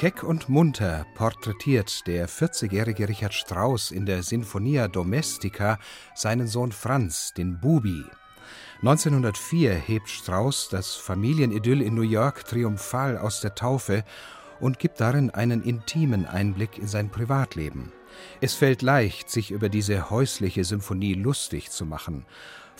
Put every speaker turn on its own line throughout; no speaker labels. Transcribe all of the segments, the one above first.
Keck und munter porträtiert der 40-jährige Richard Strauss in der Sinfonia Domestica seinen Sohn Franz, den Bubi. 1904 hebt Strauss das Familienidyll in New York triumphal aus der Taufe und gibt darin einen intimen Einblick in sein Privatleben. Es fällt leicht, sich über diese häusliche Symphonie lustig zu machen.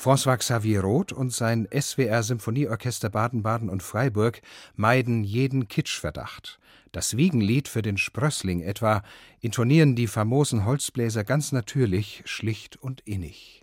François Xavier Roth und sein SWR Symphonieorchester Baden-Baden und Freiburg meiden jeden Kitschverdacht. Das Wiegenlied für den Sprössling etwa intonieren die famosen Holzbläser ganz natürlich, schlicht und innig.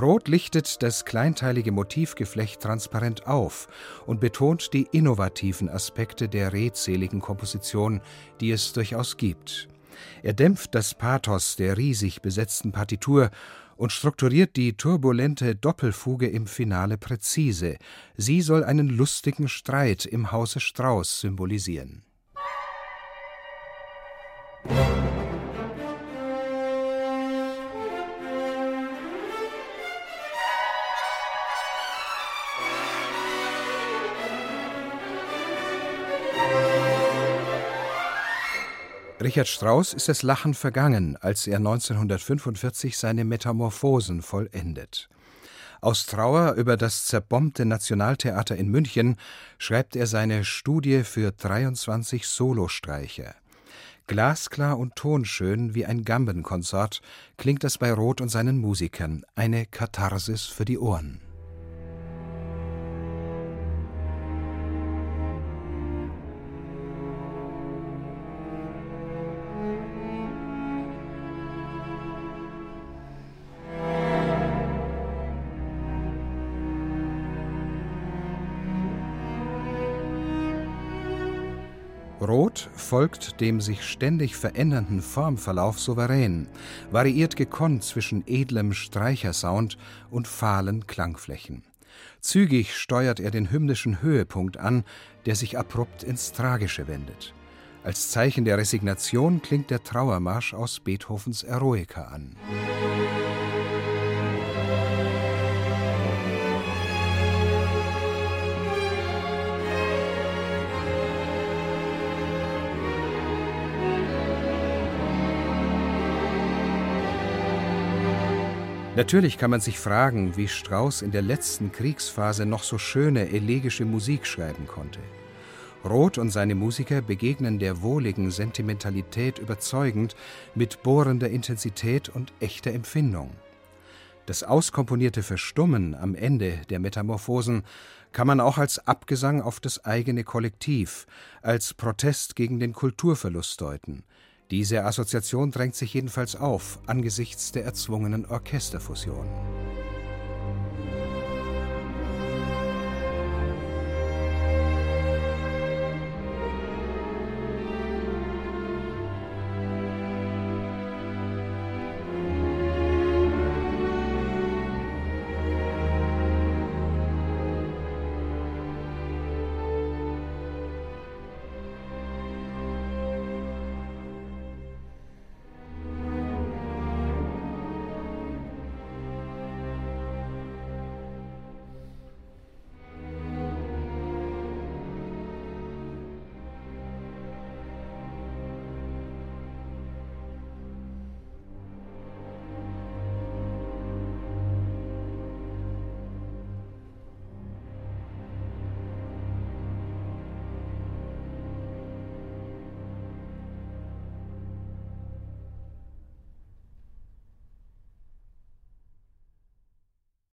Roth lichtet das kleinteilige Motivgeflecht transparent auf und betont die innovativen Aspekte der redseligen Komposition, die es durchaus gibt. Er dämpft das Pathos der riesig besetzten Partitur und strukturiert die turbulente Doppelfuge im Finale präzise. Sie soll einen lustigen Streit im Hause Strauß symbolisieren. Richard Strauss ist das Lachen vergangen, als er 1945 seine Metamorphosen vollendet. Aus Trauer über das zerbombte Nationaltheater in München schreibt er seine Studie für 23 Solostreicher. Glasklar und tonschön wie ein Gambenkonsort klingt das bei Roth und seinen Musikern, eine Katharsis für die Ohren. Rot folgt dem sich ständig verändernden Formverlauf souverän, variiert gekonnt zwischen edlem Streichersound und fahlen Klangflächen. Zügig steuert er den hymnischen Höhepunkt an, der sich abrupt ins Tragische wendet. Als Zeichen der Resignation klingt der Trauermarsch aus Beethovens Eroica an. Natürlich kann man sich fragen, wie Strauss in der letzten Kriegsphase noch so schöne elegische Musik schreiben konnte. Roth und seine Musiker begegnen der wohligen Sentimentalität überzeugend mit bohrender Intensität und echter Empfindung. Das auskomponierte Verstummen am Ende der Metamorphosen kann man auch als Abgesang auf das eigene Kollektiv, als Protest gegen den Kulturverlust deuten, diese Assoziation drängt sich jedenfalls auf angesichts der erzwungenen Orchesterfusion.